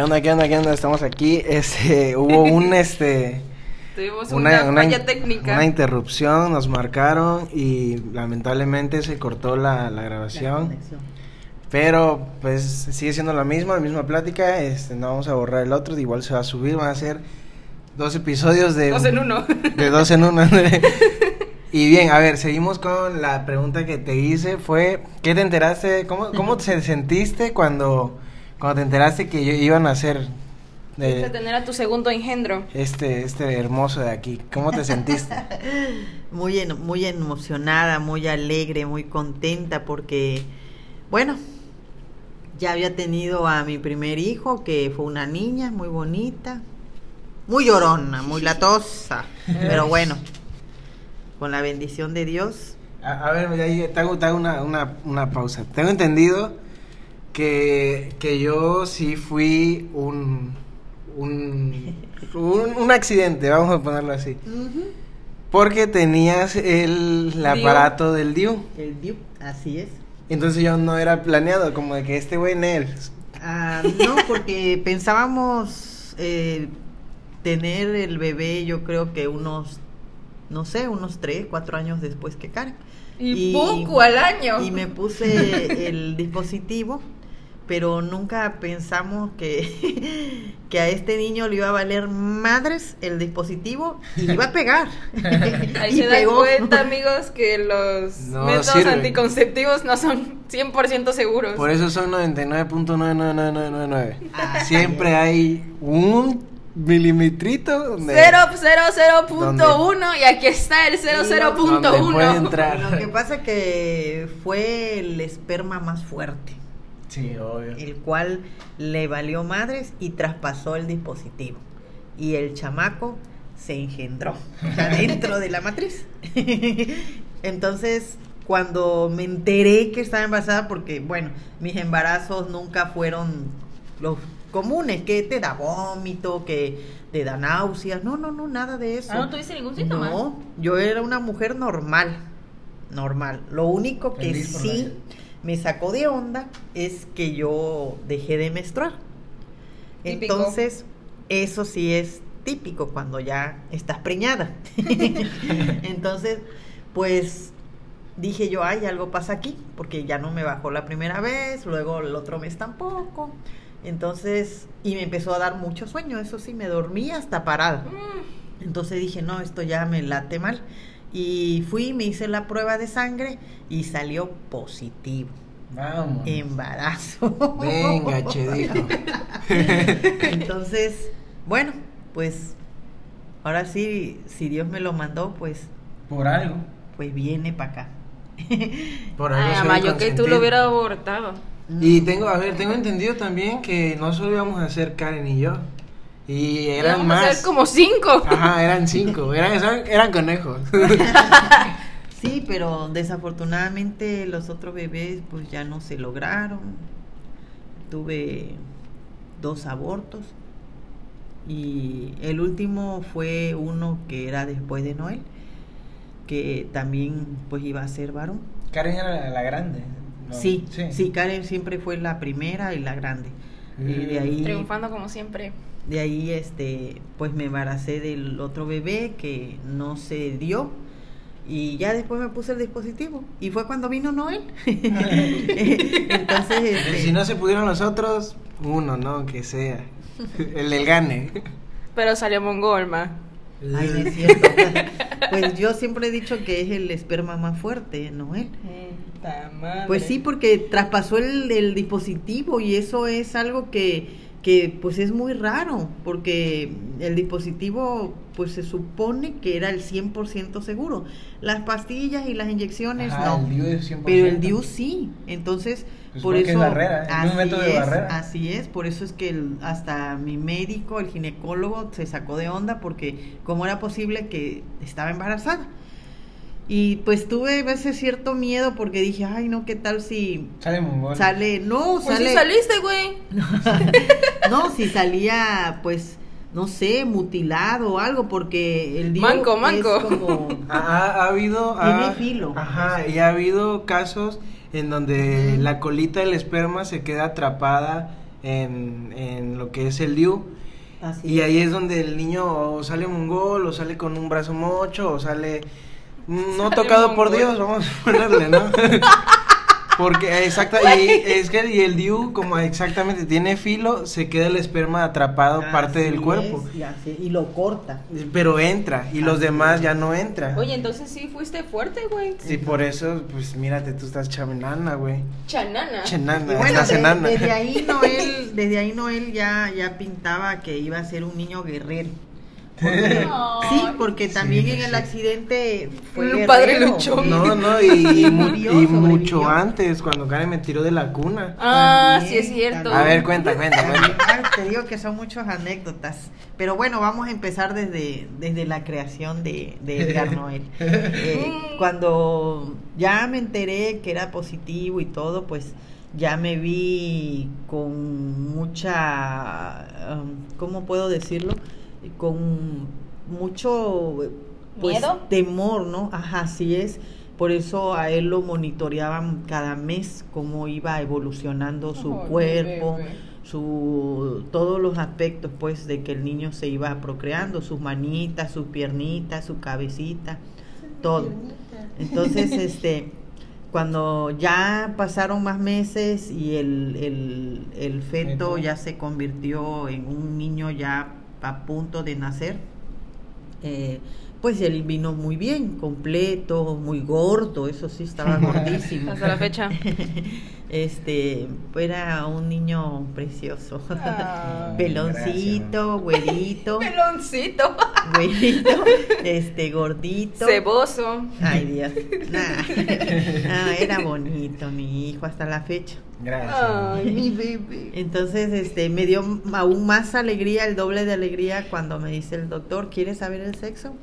¿Qué onda, qué onda, qué onda? Estamos aquí. Este, hubo un, este... Tuvimos una, falla técnica. Una interrupción, nos marcaron y lamentablemente se cortó la, la grabación. pero, pues, sigue siendo la misma, la misma plática. Este, no vamos a borrar el otro, igual se va a subir, van a ser dos episodios de... Dos en uno. De dos en uno. Y bien, a ver, seguimos con la pregunta que te hice. Fue, ¿qué te enteraste? ¿Cómo, cómo te sentiste cuando, cuando te enteraste que iban a hacer... De tener a tu segundo engendro. Este, este hermoso de aquí. ¿Cómo te sentiste? muy, muy emocionada, muy alegre, muy contenta porque, bueno, ya había tenido a mi primer hijo, que fue una niña muy bonita, muy llorona, muy latosa, pero bueno con la bendición de Dios. A, ver, te hago, te hago una, una, una, pausa. Tengo entendido que, que yo sí fui un, un, un, accidente, vamos a ponerlo así. Porque tenías el, aparato del DIU. El DIU, así es. Entonces yo no era planeado, como de que este güey en él. Ah, no, porque pensábamos eh, tener el bebé, yo creo que unos no sé, unos tres, cuatro años después que Karen. Y, poco al año. Y me puse el dispositivo, pero nunca pensamos que, que a este niño le iba a valer madres el dispositivo y iba a pegar. Ahí se dan cuenta, amigos, que los métodos anticonceptivos no son 100% seguros. Por eso son 99.99999. Ah, Siempre hay un milimetrito. 000.1 y aquí está el 00.1. Lo que pasa que fue el esperma más fuerte. Sí, obvio. El cual le valió madres y traspasó el dispositivo. Y el chamaco se engendró adentro de la matriz. Entonces, cuando me enteré que estaba embarazada, porque bueno, mis embarazos nunca fueron los comunes, que te da vómito, que te da náuseas. No, no, no, nada de eso. Ah, no tuviste ningún síntoma. No, yo era una mujer normal, normal. Lo único que sí me sacó de onda es que yo dejé de menstruar. Entonces, eso sí es típico cuando ya estás preñada. Entonces, pues dije yo, ay, algo pasa aquí, porque ya no me bajó la primera vez, luego el otro mes tampoco. Entonces, y me empezó a dar mucho sueño, eso sí, me dormí hasta parada. Mm. Entonces dije, no, esto ya me late mal. Y fui, me hice la prueba de sangre y salió positivo. Vamos. Embarazo. Venga, che, dijo. Entonces, bueno, pues ahora sí, si Dios me lo mandó, pues. Por algo. Pues viene para acá. Por algo. Ay, yo que tú lo hubieras abortado. Y tengo, a ver, tengo entendido también que no solo íbamos a ser Karen y yo. Y eran más. A ser como cinco. Ajá, eran cinco. Eran, eran conejos. sí, pero desafortunadamente los otros bebés pues ya no se lograron. Tuve dos abortos. Y el último fue uno que era después de Noel, que también pues iba a ser varón. Karen era la grande. Sí, sí, Karen siempre fue la primera y la grande. de ahí, Triunfando como siempre. De ahí, este, pues me embaracé del otro bebé que no se dio y ya después me puse el dispositivo y fue cuando vino Noel. Entonces, este, si no se pudieron los otros, uno, ¿no? Que sea el del gane. Pero salió Mongolma. Ay, es cierto. pues yo siempre he dicho que es el esperma más fuerte, Noel. Pues sí, porque traspasó el, dispositivo y eso es algo que, que pues es muy raro, porque el dispositivo pues se supone que era el 100% seguro. Las pastillas y las inyecciones no. pero el DIU sí. Entonces, pues por eso así, es, por eso es que hasta mi médico, el ginecólogo se sacó de onda porque cómo era posible que estaba embarazada. Y pues tuve ese cierto miedo porque dije, ay, no, ¿qué tal si sale Sale, no, pues sale. si saliste, güey. no, si salía, pues, no sé, mutilado o algo, porque el manco, manco. Es como, ha, habido, tiene filo. Ajá, y ha habido casos en donde la colita del esperma se queda atrapada en, en lo que es el DIU. y ahí es donde el niño sale mongol o sale con un brazo mocho o sale no tocado por Dios, vamos a ponerle, ¿no? Porque exacto, y es que y el DIU como exactamente tiene filo, se queda el esperma atrapado parte del cuerpo. y, lo corta. Pero entra y los demás ya no entran. Oye, entonces sí fuiste fuerte, güey. Sí, por eso, pues mírate, tú estás chanana, güey. Chanana. Chanana, bueno, Desde ahí Noel, desde ahí Noel ya ya pintaba que iba a ser un niño guerrero sí, porque también en el accidente fue un padre luchó. No, no, y, mucho antes, cuando Karen me tiró de la cuna. Ah, sí es cierto. A ver, cuenta, cuenta, Te digo que son muchas anécdotas. Pero bueno, vamos a empezar desde, desde la creación de, de Edgar Noel. Eh, cuando ya me enteré que era positivo y todo, pues ya me vi con mucha, um, ¿cómo puedo decirlo? Con mucho pues, temor, ¿no? Ajá, así es. Por eso a él lo monitoreaban cada mes cómo iba evolucionando su cuerpo, su todos los aspectos pues de que el niño se iba procreando, sus manitas, sus piernitas, su cabecita, todo. Entonces, este cuando ya pasaron más meses y el, el, el feto ya se convirtió en un niño ya a punto de nacer, eh, pues él vino muy bien, completo, muy gordo, eso sí estaba gordísimo. Hasta la fecha. este, era un niño precioso. Ah. Peloncito, güerito. Peloncito. Güerito, este, gordito. Ceboso. Ay, Dios. Ah, era bonito mi hijo hasta la fecha. Gracias. Ay, mi bebé. Entonces, este, me dio aún más alegría, el doble de alegría cuando me dice el doctor, ¿quieres saber el sexo?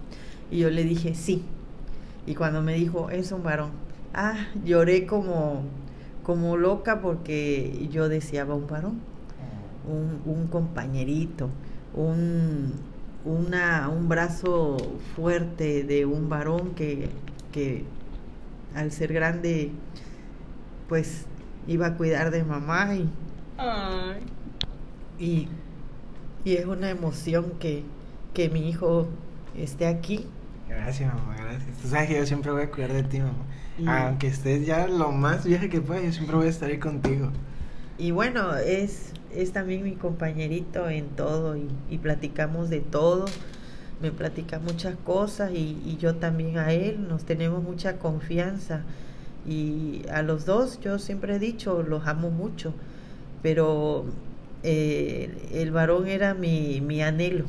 Y yo le dije, sí. Y cuando me dijo, es un varón. Ah, lloré como, como loca porque yo deseaba un varón, un, un compañerito, un, una, un brazo fuerte de un varón que, que al ser grande, pues iba a cuidar de mamá y, y, y es una emoción que, que mi hijo esté aquí. Gracias, mamá, gracias. Tú sabes que yo siempre voy a cuidar de ti, mamá. Aunque estés ya lo más vieja que pueda, yo siempre voy a estar ahí contigo. Y bueno, es, es también mi compañerito en todo y, y platicamos de todo. Me platica muchas cosas y, y yo también a él. Nos tenemos mucha confianza y a los dos yo siempre he dicho, los amo mucho, pero eh, el varón era mi, mi anhelo,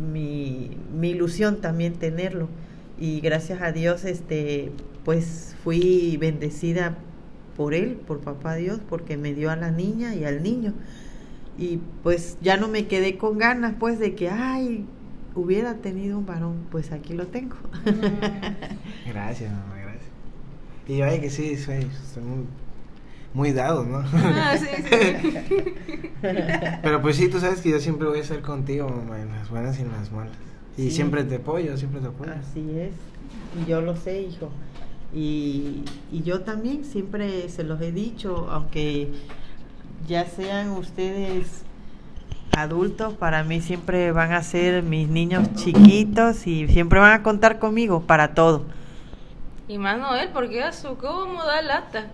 mi, mi, ilusión también tenerlo y gracias a Dios este pues fui bendecida por él, por papá Dios, porque me dio a la niña y al niño. Y pues ya no me quedé con ganas pues de que, ay, hubiera tenido un varón, pues aquí lo tengo. Gracias, mamá. Y yo, ay, que sí, soy, muy, muy dado, ¿no? Ah, sí, sí. Pero pues sí, tú sabes que yo siempre voy a estar contigo, mamá, en las buenas y en las malas. Y siempre te apoyo, siempre te apoyo. Así es. Y yo lo sé, hijo. Y, y yo también siempre se los he dicho, aunque ya sean ustedes adultos, para mí siempre van a ser mis niños chiquitos y siempre van a contar conmigo para todo. Y más Noel, porque a su cómo da lata.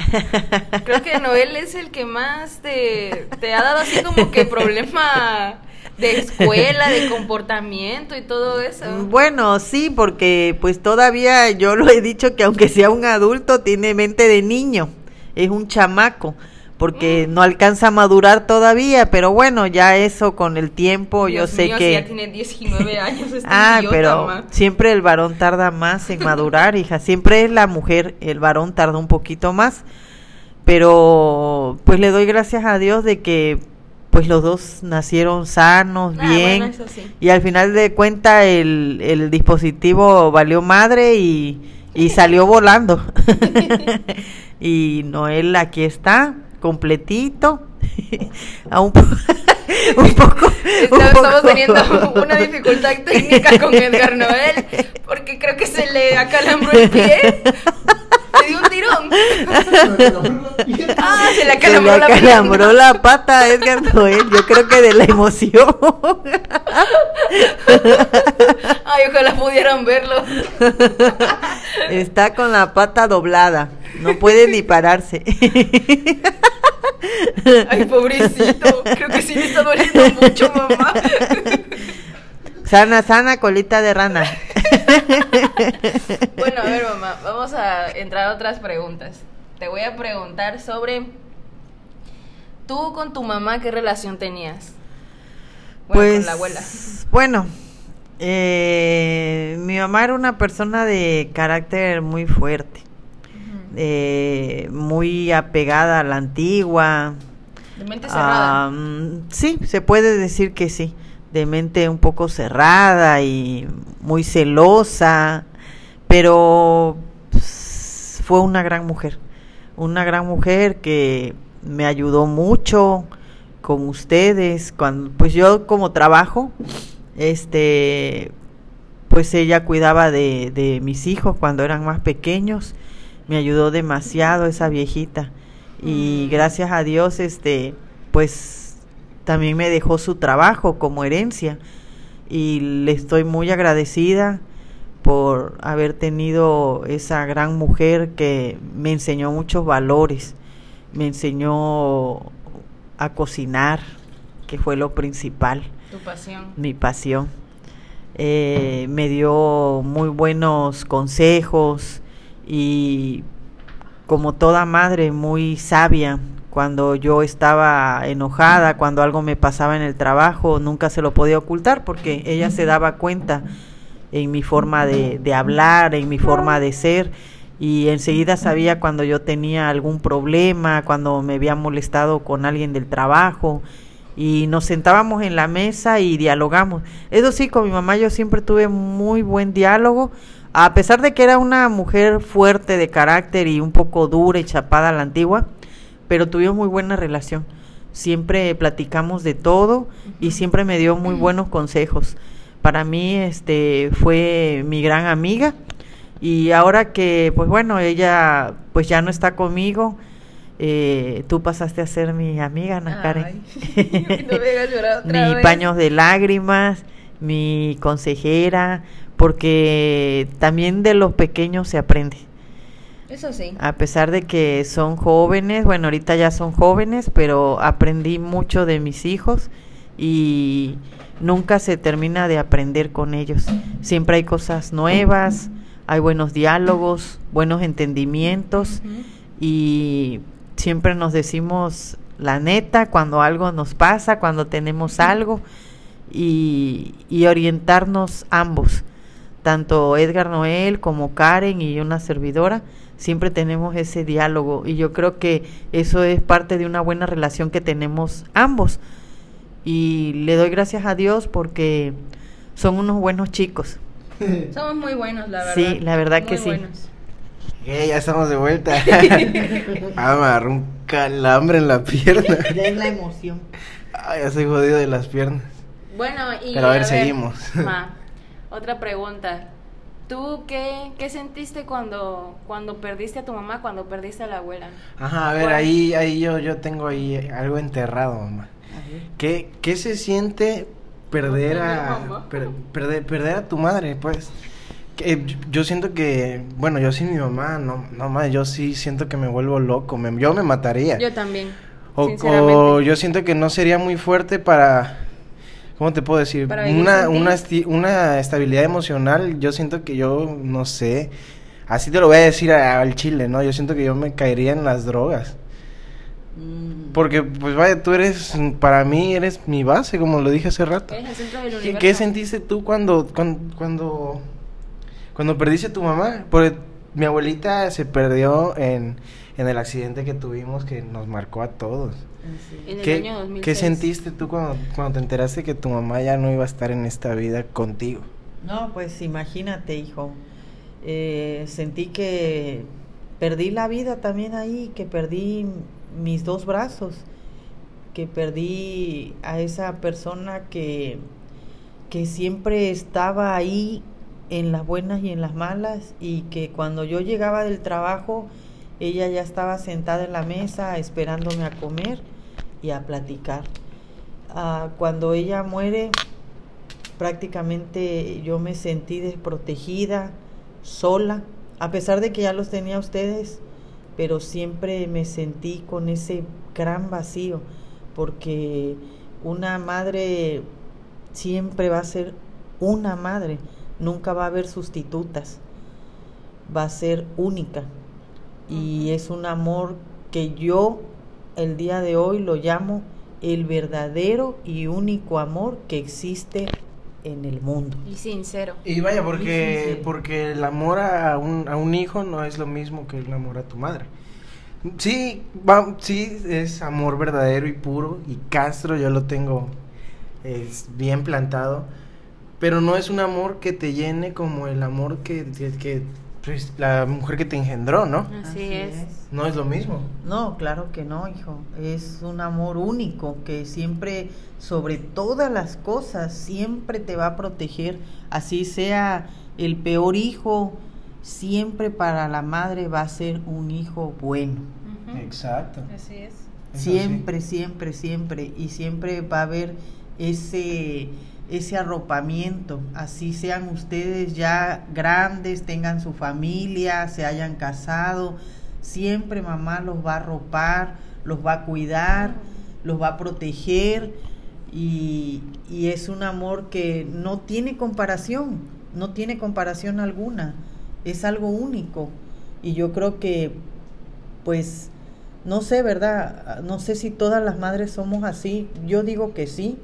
Creo que Noel es el que más te, ha dado así como que problema de escuela, de comportamiento y todo eso. Bueno, sí, porque pues todavía yo lo he dicho que aunque sea un adulto, tiene mente de niño, es un chamaco porque no alcanza a madurar todavía, pero bueno, ya eso con el tiempo, yo sé que... ya tiene 19 años. Este ah, pero siempre el varón tarda más en madurar, hija, siempre es la mujer, el varón tarda un poquito más, pero pues le doy gracias a Dios de que pues los dos nacieron sanos, ah, bien, y al final de cuenta el, el dispositivo valió madre y, y salió volando. y Noel aquí está completito. a un, un, poco, Estamos teniendo una dificultad técnica con Edgar Noel porque creo que se le acalambró el pie. Dio un tiro, perdón. ah, se le acalambró, se le acalambró la, la, pata a Edgar Noel. Yo creo que de la emoción. Ay, ojalá pudieran verlo. Está con la pata doblada. No puede ni pararse. Ay, pobrecito. Creo que sí me está doliendo mucho, mamá. Sana, sana, colita de rana. bueno, a ver, mamá, vamos a entrar a otras preguntas. Te voy a preguntar sobre tú con tu mamá, ¿qué relación tenías? Bueno, pues, con la abuela. Bueno, eh, mi mamá era una persona de carácter muy fuerte, eh, muy apegada a la antigua. ¿De mente cerrada? sí, se puede decir que sí de mente un poco cerrada y muy celosa, pero pues, fue una gran mujer, una gran mujer que me ayudó mucho con ustedes, cuando pues yo como trabajo, este pues ella cuidaba de, de mis hijos cuando eran más pequeños, me ayudó demasiado esa viejita. Y mm. gracias a Dios este pues también me dejó su trabajo como herencia y le estoy muy agradecida por haber tenido esa gran mujer que me enseñó muchos valores, me enseñó a cocinar, que fue lo principal. Tu pasión. Mi pasión. Eh, me dio muy buenos consejos y como toda madre muy sabia, cuando yo estaba enojada, cuando algo me pasaba en el trabajo, nunca se lo podía ocultar porque ella se daba cuenta en mi forma de, hablar, en mi forma de ser. Y enseguida sabía cuando yo tenía algún problema, cuando me había molestado con alguien del trabajo. Y nos sentábamos en la mesa y dialogamos. Eso sí, con mi mamá yo siempre tuve muy buen diálogo, a pesar de que era una mujer fuerte de carácter y un poco dura y chapada a la antigua, pero tuvimos muy buena relación. Siempre platicamos de todo y siempre me dio muy buenos consejos. Para mí este fue mi gran amiga y ahora que pues bueno, ella pues ya no está conmigo, eh, tú pasaste a ser mi amiga, Ana Karen. mi paños de lágrimas, mi consejera, porque también de los pequeños se aprende. Eso sí. A pesar de que son jóvenes, bueno, ahorita ya son jóvenes, pero aprendí mucho de mis hijos y nunca se termina de aprender con ellos. Siempre hay cosas nuevas, hay buenos diálogos, buenos entendimientos y siempre nos decimos la neta cuando algo nos pasa, cuando tenemos algo y, y orientarnos ambos, tanto Edgar Noel como Karen y una servidora siempre tenemos ese diálogo y yo creo que eso es parte de una buena relación que tenemos ambos. Y le doy gracias a Dios porque son unos buenos chicos. Somos muy buenos, la verdad. Sí, la verdad que sí. ya estamos de vuelta. ah, me agarró un calambre en la pierna. Ya es la emoción. Ah, ya soy jodido de las piernas. Bueno, y. Pero a ver, seguimos. otra pregunta. ¿Tú qué, qué sentiste cuando, cuando perdiste a tu mamá, cuando perdiste a la abuela? Ajá, a ver, ahí, ahí yo, yo tengo ahí algo enterrado, mamá. ¿Qué, ¿Qué se siente perder a perder, perder a tu madre, pues? Que, yo siento que, bueno, yo sin mi mamá, no, no más, yo sí siento que me vuelvo loco, me, yo me mataría. Yo también. o yo siento que no sería muy fuerte para ¿cómo te puedo decir? Una, una, una estabilidad emocional, yo siento que yo, no sé, así te lo voy a decir al chile, ¿no? Yo siento que yo me caería en las drogas. Mm. Porque, pues vaya, tú eres, para mí eres mi base, como lo dije hace rato. ¿Qué, ¿Qué, sentiste tú cuando, cuando, cuando, cuando perdiste a tu mamá? Porque mi abuelita se perdió en, en el accidente que tuvimos que nos marcó a todos. ¿Qué, sentiste tú cuando, cuando te enteraste que tu mamá ya no iba a estar en esta vida contigo? No, pues imagínate, hijo. Eh, sentí que perdí la vida también ahí, que perdí mis dos brazos, que perdí a esa persona que, que siempre estaba ahí en las buenas y en las malas y que cuando yo llegaba del trabajo ella ya estaba sentada en la mesa esperándome a comer y a platicar. Ah, cuando ella muere, prácticamente yo me sentí desprotegida, sola, a pesar de que ya los tenía ustedes, pero siempre me sentí con ese gran vacío, porque una madre siempre va a ser una madre, nunca va a haber sustitutas, va a ser única. Y es un amor que yo el día de hoy lo llamo el verdadero y único amor que existe en el mundo. Y sincero. Y vaya, porque, porque el amor a un, a un hijo no es lo mismo que el amor a tu madre. Sí, va, sí, es amor verdadero y puro y Castro yo lo tengo es bien plantado, pero no es un amor que te llene como el amor que, que, pues, la mujer que te engendró, ¿no? Así, es. No es lo mismo. No, claro que no, hijo. Es un amor único que siempre, sobre todas las cosas, siempre te va a proteger, así sea el peor hijo, siempre para la madre va a ser un hijo bueno. Exacto. Así es. Siempre, siempre, siempre. Y siempre va a haber ese, ese arropamiento. Así sean ustedes ya grandes, tengan su familia, se hayan casado. Siempre mamá los va a arropar, los va a cuidar, los va a proteger. Y, y es un amor que no tiene comparación, no tiene comparación alguna es algo único. Y yo creo que, pues, no sé, ¿verdad? No sé si todas las madres somos así. Yo digo que sí,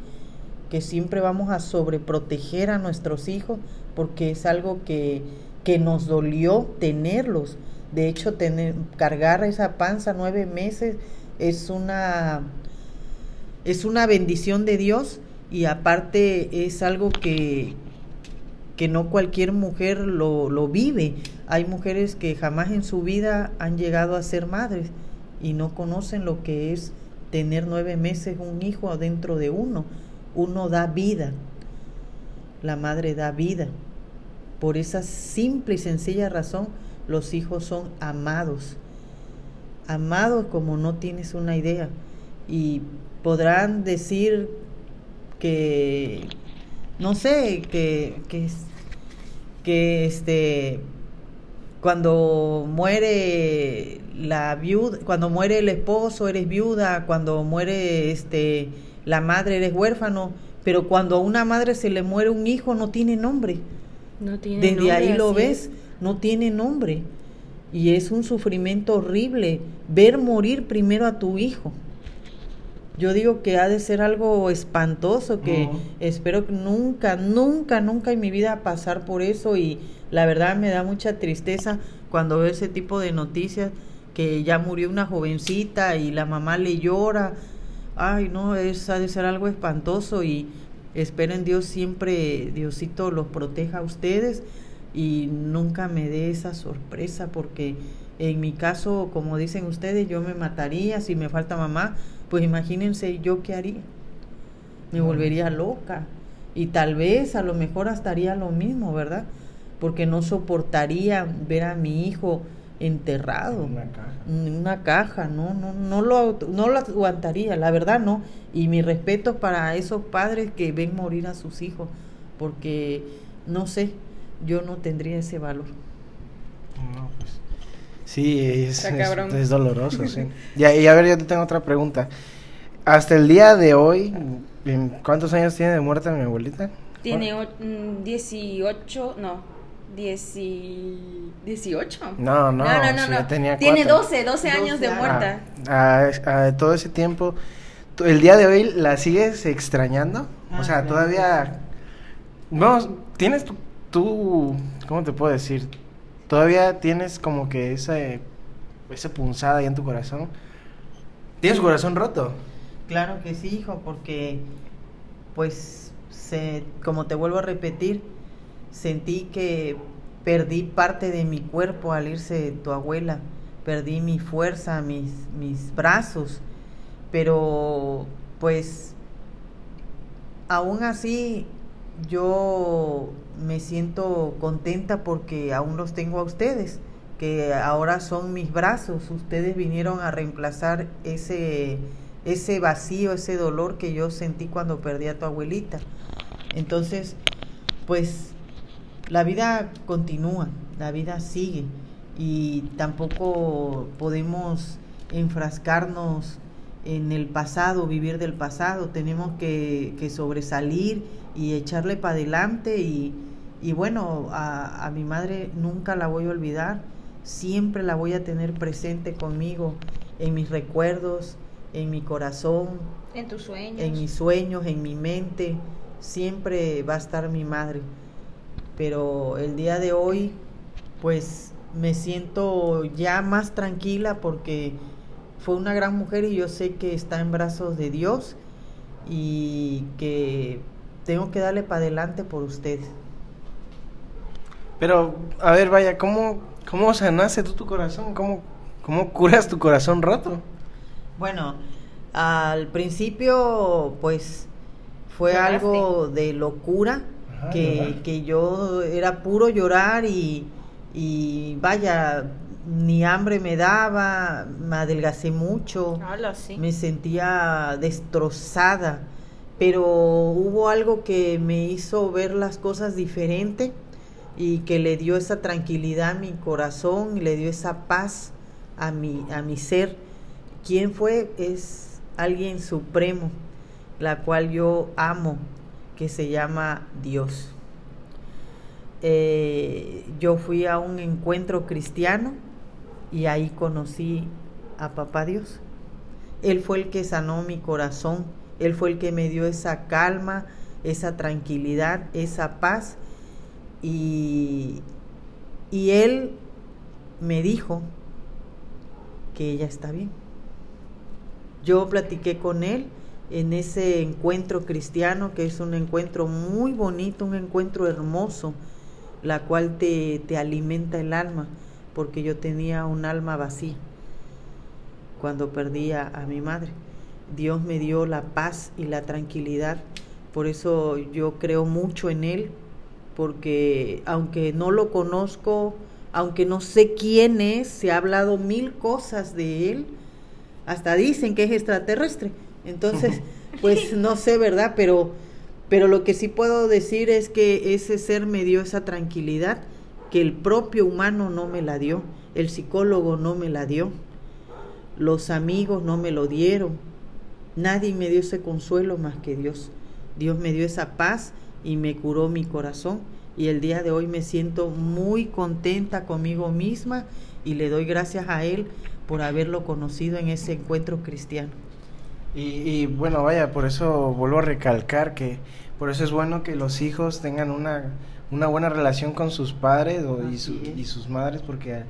que siempre vamos a sobreproteger a nuestros hijos porque es algo que, que nos dolió tenerlos. De hecho, tener, cargar esa panza nueve meses es una, es una bendición de Dios y aparte es algo que, que no cualquier mujer lo, lo vive. Hay mujeres que jamás en su vida han llegado a ser madres y no conocen lo que es tener nueve meses un hijo adentro de uno. Uno da vida, la madre da vida. Por esa simple y sencilla razón, los hijos son amados. Amados como no tienes una idea. Y podrán decir que no sé, que, que, que este, cuando muere la viuda, cuando muere el esposo eres viuda, cuando muere este, la madre eres huérfano, pero cuando a una madre se le muere un hijo no tiene nombre. No tiene Desde ahí lo ves, no tiene nombre. Y es un sufrimiento horrible ver morir primero a tu hijo yo digo que ha de ser algo espantoso, que espero que nunca, nunca, nunca en mi vida pasar por eso y la verdad me da mucha tristeza cuando veo ese tipo de noticias que ya murió una jovencita y la mamá le llora. Ay, no, es, ha de ser algo espantoso y esperen Dios siempre, Diosito los proteja a ustedes y nunca me dé esa sorpresa porque en mi caso, como dicen ustedes, yo me mataría si me falta mamá, pues imagínense yo qué haría. Me volvería loca. Y tal vez a lo mejor hasta haría lo mismo, ¿verdad? Porque no soportaría ver a mi hijo enterrado en una caja. En una caja, no, no, no lo, no lo aguantaría, la verdad no. Y mi respeto para esos padres que ven morir a sus hijos, porque no sé, yo no tendría ese valor. No, pues Sí, es, es, doloroso, sí. y, y, a ver, yo te tengo otra pregunta. Hasta el día de hoy, ¿cuántos años tiene de muerta mi abuelita? Tiene 18, mm, no, 18. No, no, no, no, no, Tenía Tiene 12, 12 años de muerta. Ah, a, todo ese tiempo, ¿el día de hoy la sigues extrañando? o sea, ah, todavía... Vamos, tienes tú, tú, ¿cómo te puedo decir? todavía tienes como que esa, esa punzada ahí en tu corazón. ¿Tienes tu corazón roto? Claro que sí, hijo, porque pues se, como te vuelvo a repetir, sentí que perdí parte de mi cuerpo al irse tu abuela, perdí mi fuerza, mis, mis brazos, pero pues aún así yo me siento contenta porque aún los tengo a ustedes, que ahora son mis brazos. Ustedes vinieron a reemplazar ese, ese vacío, ese dolor que yo sentí cuando perdí a tu abuelita. Entonces, pues la vida continúa, la vida sigue y tampoco podemos enfrascarnos en el pasado, vivir del pasado, tenemos que, que sobresalir y echarle para adelante y, y bueno, a, a, mi madre nunca la voy a olvidar, siempre la voy a tener presente conmigo, en mis recuerdos, en mi corazón, en tus sueños, en mis sueños, en mi mente, siempre va a estar mi madre. Pero el día de hoy, pues me siento ya más tranquila porque fue una gran mujer y yo sé que está en brazos de Dios y que tengo que darle para adelante por usted. Pero, a ver, vaya, ¿cómo, cómo sanaste tú tu corazón? ¿Cómo, ¿Cómo curas tu corazón roto? Bueno, al principio, pues, fue algo de locura, que, que, yo era puro llorar y, y vaya, ni hambre me daba, me adelgacé mucho, me sentía destrozada, pero hubo algo que me hizo ver las cosas diferente y que le dio esa tranquilidad a mi corazón, y le dio esa paz a mi, a mi ser. ¿Quién fue? Es alguien supremo, la cual yo amo, que se llama Dios. Eh, yo fui a un encuentro cristiano y ahí conocí a Papá Dios. Él fue el que sanó mi corazón, Él fue el que me dio esa calma, esa tranquilidad, esa paz. Y, y Él me dijo que ella está bien. Yo platiqué con Él en ese encuentro cristiano, que es un encuentro muy bonito, un encuentro hermoso, la cual te, te alimenta el alma porque yo tenía un alma vacía cuando perdí a, mi madre. Dios me dio la paz y la tranquilidad, por eso yo creo mucho en Él, porque aunque no lo conozco, aunque no sé quién es, se ha hablado mil cosas de Él, hasta dicen que es extraterrestre. Entonces, pues no sé, ¿verdad? Pero, pero lo que sí puedo decir es que ese ser me dio esa tranquilidad que el propio humano no me la dio, el psicólogo no me la dio, los amigos no me lo dieron, nadie me dio ese consuelo más que Dios. Dios me dio esa paz y me curó mi corazón y el día de hoy me siento muy contenta conmigo misma y le doy gracias a Él por haberlo conocido en ese encuentro cristiano. Y, y, bueno, vaya, por eso vuelvo a recalcar que por eso es bueno que los hijos tengan una una buena relación con sus padres o, y, sus madres porque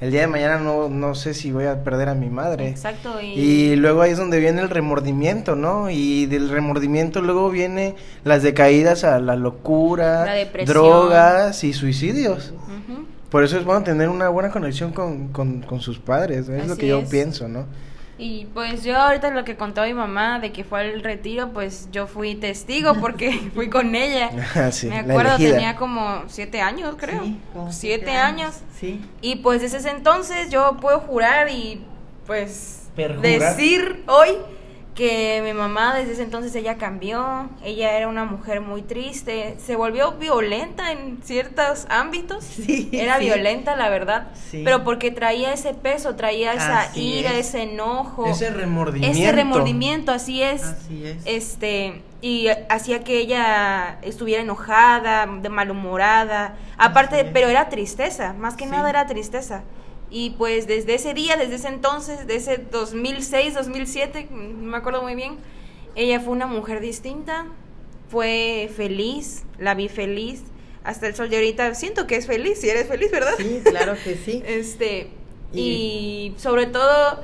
el día de mañana no, no sé si voy a perder a mi madre. Exacto. Y... luego ahí es donde viene el remordimiento, ¿no? Y del remordimiento luego viene las decaídas a la locura, drogas y suicidios. Por eso es bueno tener una buena conexión con, con, con sus padres, es lo que yo pienso, ¿no? Y pues yo ahorita lo que contó mi mamá de que fue al retiro, pues yo fui testigo porque fui con ella. Ah, Me acuerdo, tenía como siete años, creo. Sí, siete, años. Sí. Y pues desde ese entonces yo puedo jurar y pues decir hoy que mi mamá desde ese entonces ella cambió, ella era una mujer muy triste, se volvió violenta en ciertos ámbitos, sí, era violenta la verdad, pero porque traía ese peso, traía esa ira, ese enojo, ese remordimiento, ese remordimiento, así es, así es. este y hacía que ella estuviera enojada, de malhumorada, aparte, pero era tristeza, más que nada era tristeza. Y pues desde ese día, desde ese entonces, de ese 2006, 2007, no me acuerdo muy bien, ella fue una mujer distinta, fue feliz, la vi feliz, hasta el sol de ahorita siento que es feliz, si eres feliz, ¿verdad? Sí, claro que sí. este, y... sobre todo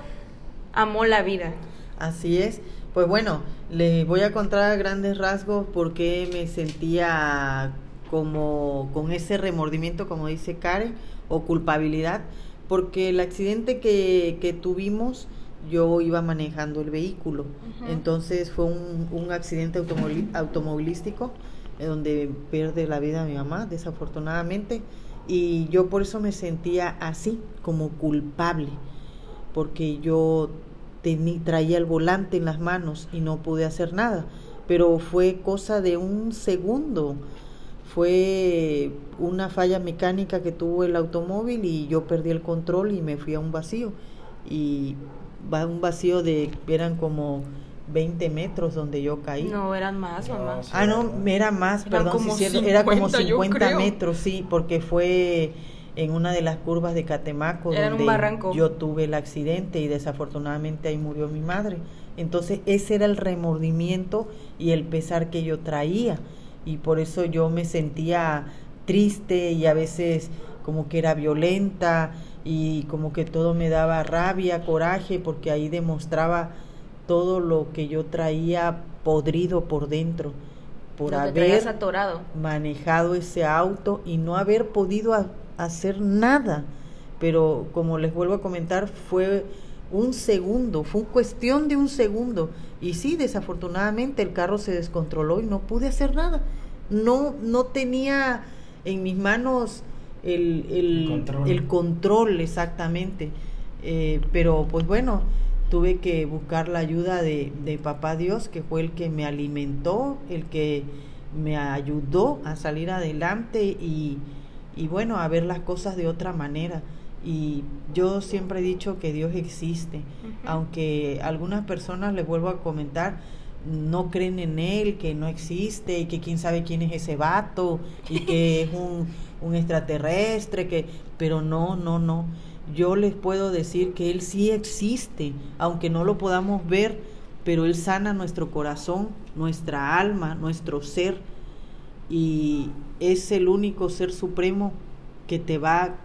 amó la vida. Así es. Pues bueno, le voy a contar a grandes rasgos por qué me sentía como con ese remordimiento, como dice Karen, o culpabilidad porque el accidente que, que tuvimos yo iba manejando el vehículo, entonces fue un, un accidente automovilístico eh, donde pierde la vida mi mamá, desafortunadamente, Y yo por eso me sentía así, como culpable, porque yo traía el volante en las manos y no pude hacer nada. Pero fue cosa de un segundo. Fue una falla mecánica que tuvo el automóvil y yo perdí el control y me fui a un vacío. Y va un vacío de, eran como 20 metros donde yo caí. No, eran más, mamá. ah, no, era más, perdón, era como 50 metros, sí, porque fue en una de las curvas de Catemaco donde yo tuve el accidente y desafortunadamente ahí murió mi madre. Entonces ese era el remordimiento y el pesar que yo traía y por eso yo me sentía triste y a veces como que era violenta y como que todo me daba rabia, coraje, porque ahí demostraba todo lo que yo traía podrido por dentro por haber manejado ese auto y no haber podido hacer nada. Pero como les vuelvo a comentar, fue un segundo, fue cuestión de un segundo. Y sí, desafortunadamente el carro se descontroló y no pude hacer nada. No, no tenía en mis manos el, el, control. exactamente. Eh, pero pues bueno, tuve que buscar la ayuda de, de papá Dios, que fue el que me alimentó, el que me ayudó a salir adelante y, y bueno, a ver las cosas de otra manera. Y yo siempre he dicho que Dios existe, aunque algunas personas, les vuelvo a comentar, no creen en Él, que no existe, y que quién sabe quién es ese vato, y que es un, un extraterrestre, que, pero no, no, no. Yo les puedo decir que Él sí existe, aunque no lo podamos ver, pero Él sana nuestro corazón, nuestra alma, nuestro ser y es el único ser supremo que te va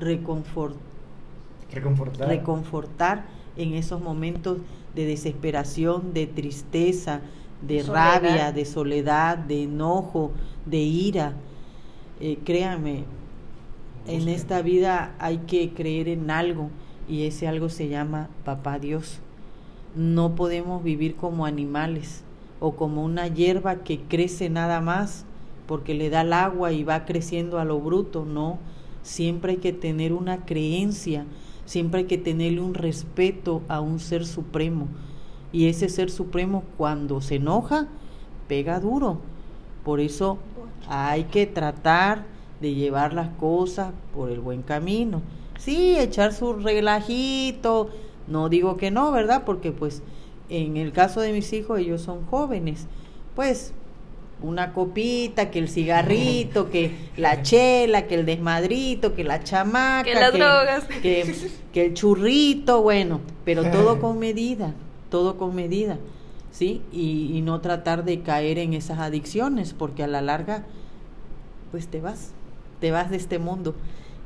reconfortar, reconfortar en esos momentos de desesperación, de tristeza, de rabia, de soledad, de enojo, de ira. Eh, créanme, en esta vida hay que creer en algo y ese algo se llama Papá Dios. No podemos vivir como animales o como una hierba que crece nada más porque le da el agua y va creciendo a lo bruto, no. Siempre hay que tener una creencia, siempre hay que tenerle un respeto a un ser supremo. Y ese ser supremo cuando se enoja, pega duro. Por eso hay que tratar de llevar las cosas por el buen camino. Sí, echar su relajito, no digo que no, ¿verdad? Porque pues en el caso de mis hijos ellos son jóvenes, pues una copita, que el cigarrito, que la chela, que el desmadrito, que la chamaca, que las drogas, que, que, el churrito, bueno, pero todo con medida, todo con medida, ¿sí? Y, y, no tratar de caer en esas adicciones, porque a la larga, pues te vas, te vas de este mundo.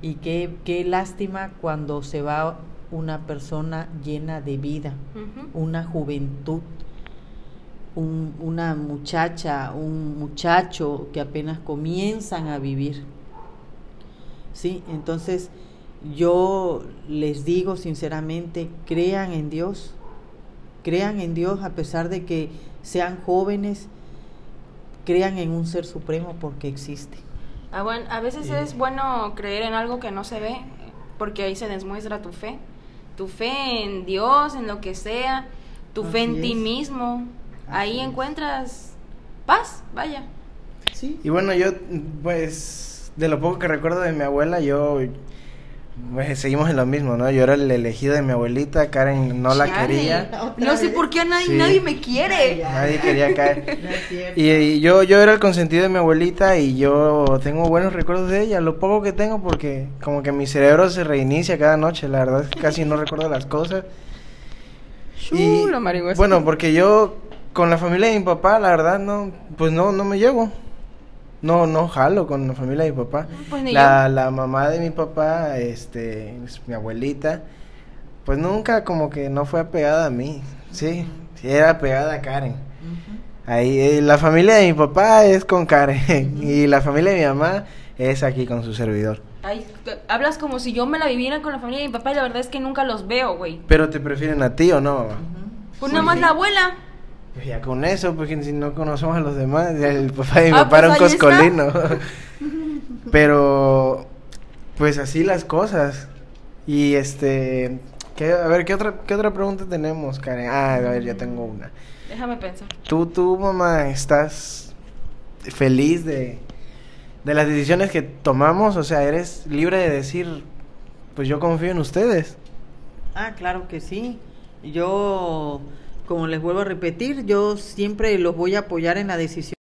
Y qué, qué lástima cuando se va una persona llena de vida, una juventud una muchacha, un muchacho que apenas comienzan a vivir. ¿Sí? Entonces, yo les digo sinceramente, crean en Dios, crean en Dios a pesar de que sean jóvenes, crean en un ser supremo porque existe. Ah, bueno, a veces es bueno creer en algo que no se ve, porque ahí se demuestra tu fe, tu fe en Dios, en lo que sea, tu fe en ti mismo, ahí encuentras paz, vaya. Sí. Y bueno, yo, pues, de lo poco que recuerdo de mi abuela, yo, pues, seguimos en lo mismo, ¿no? Yo era el elegido de mi abuelita, Karen no la quería. No sé por qué nadie, nadie me quiere. Nadie quería caer. y, yo, yo era el consentido de mi abuelita y yo tengo buenos recuerdos de ella, lo poco que tengo porque como que mi cerebro se reinicia cada noche, la verdad es que casi no recuerdo las cosas. y, bueno, porque yo con la familia de mi papá, la verdad, no, pues no, no me llevo. No, no jalo con la familia de mi papá. Pues la, la mamá de mi papá, este, mi abuelita, pues nunca como que no fue apegada a mí, sí, sí era apegada a Karen. Ahí, eh, la familia de mi papá es con Karen y la familia de mi mamá es aquí con su servidor. Ay, hablas como si yo me la viviera con la familia de mi papá y la verdad es que nunca los veo, güey. Pero te prefieren a ti o no, mamá. Pues nada más la abuela. Pues ya con eso, porque si no conocemos a los demás, el papá de mi ah, papá era un pues coscolino. Pero pues así las cosas. Y este, ¿qué, a ver, ¿qué otra, ¿qué otra pregunta tenemos, Karen? Ah, a ver, ya tengo una. Déjame pensar. ¿Tú, tú, mamá, estás feliz de, de las decisiones que tomamos? O sea, ¿eres libre de decir, pues yo confío en ustedes? Ah, claro que sí. Yo, como les vuelvo a repetir, yo siempre los voy a apoyar en la decisión